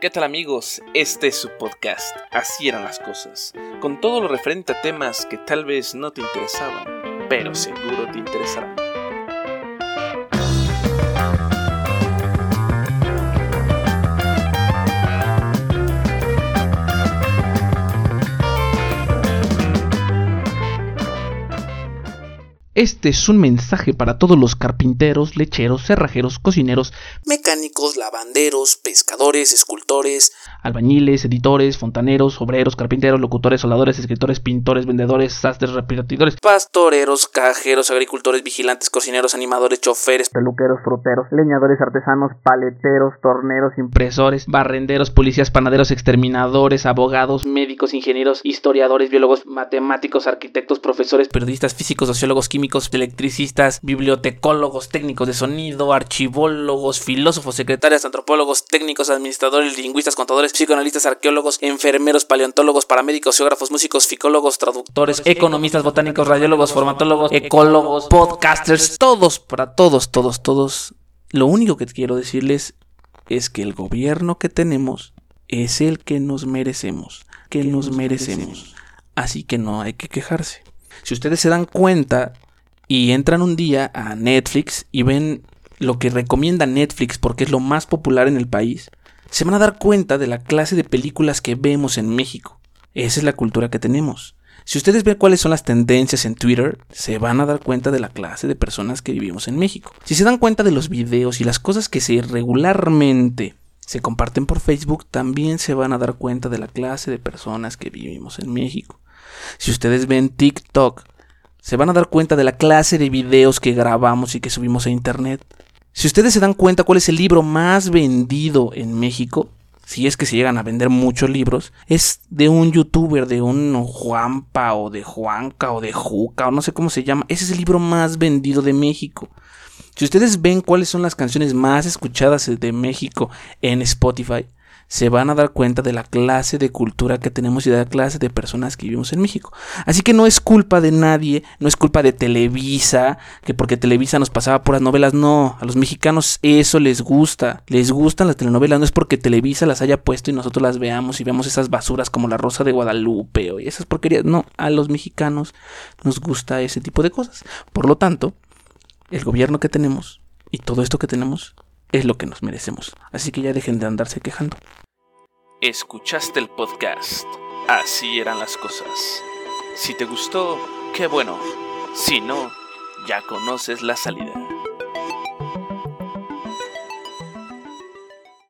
¿Qué tal amigos? Este es su podcast, Así eran las cosas, con todo lo referente a temas que tal vez no te interesaban, pero seguro te interesarán. Este es un mensaje para todos los carpinteros, lecheros, cerrajeros, cocineros, mecánicos, lavanderos, pescadores, escultores, albañiles, editores, fontaneros, obreros, carpinteros, locutores, soldadores, escritores, pintores, vendedores, sastres, repartidores, pastoreros, cajeros, agricultores, vigilantes, cocineros, animadores, choferes, peluqueros, fruteros, leñadores, artesanos, paleteros, torneros, impresores, barrenderos, policías, panaderos, exterminadores, abogados, médicos, ingenieros, historiadores, biólogos, matemáticos, arquitectos, profesores, periodistas, físicos, sociólogos, químicos, electricistas, bibliotecólogos, técnicos de sonido, archivólogos, filósofos, secretarias, antropólogos, técnicos, administradores, lingüistas, contadores, psicoanalistas, arqueólogos, enfermeros, paleontólogos, paramédicos, geógrafos, músicos, ficólogos, traductores, economistas, botánicos, radiólogos, formatólogos, ecólogos, podcasters, todos, para todos, todos, todos. Lo único que quiero decirles es que el gobierno que tenemos es el que nos merecemos, que nos merecemos. Así que no hay que quejarse. Si ustedes se dan cuenta, y entran un día a Netflix y ven lo que recomienda Netflix porque es lo más popular en el país, se van a dar cuenta de la clase de películas que vemos en México. Esa es la cultura que tenemos. Si ustedes ven cuáles son las tendencias en Twitter, se van a dar cuenta de la clase de personas que vivimos en México. Si se dan cuenta de los videos y las cosas que se regularmente se comparten por Facebook, también se van a dar cuenta de la clase de personas que vivimos en México. Si ustedes ven TikTok, se van a dar cuenta de la clase de videos que grabamos y que subimos a internet. Si ustedes se dan cuenta cuál es el libro más vendido en México, si es que se llegan a vender muchos libros, es de un youtuber, de un Juanpa o de Juanca o de Juca o no sé cómo se llama. Ese es el libro más vendido de México. Si ustedes ven cuáles son las canciones más escuchadas de México en Spotify, se van a dar cuenta de la clase de cultura que tenemos y de la clase de personas que vivimos en México. Así que no es culpa de nadie, no es culpa de Televisa, que porque Televisa nos pasaba puras novelas, no, a los mexicanos eso les gusta, les gustan las telenovelas, no es porque Televisa las haya puesto y nosotros las veamos y veamos esas basuras como La Rosa de Guadalupe o esas porquerías, no, a los mexicanos nos gusta ese tipo de cosas. Por lo tanto, el gobierno que tenemos y todo esto que tenemos es lo que nos merecemos. Así que ya dejen de andarse quejando. Escuchaste el podcast. Así eran las cosas. Si te gustó, qué bueno. Si no, ya conoces la salida.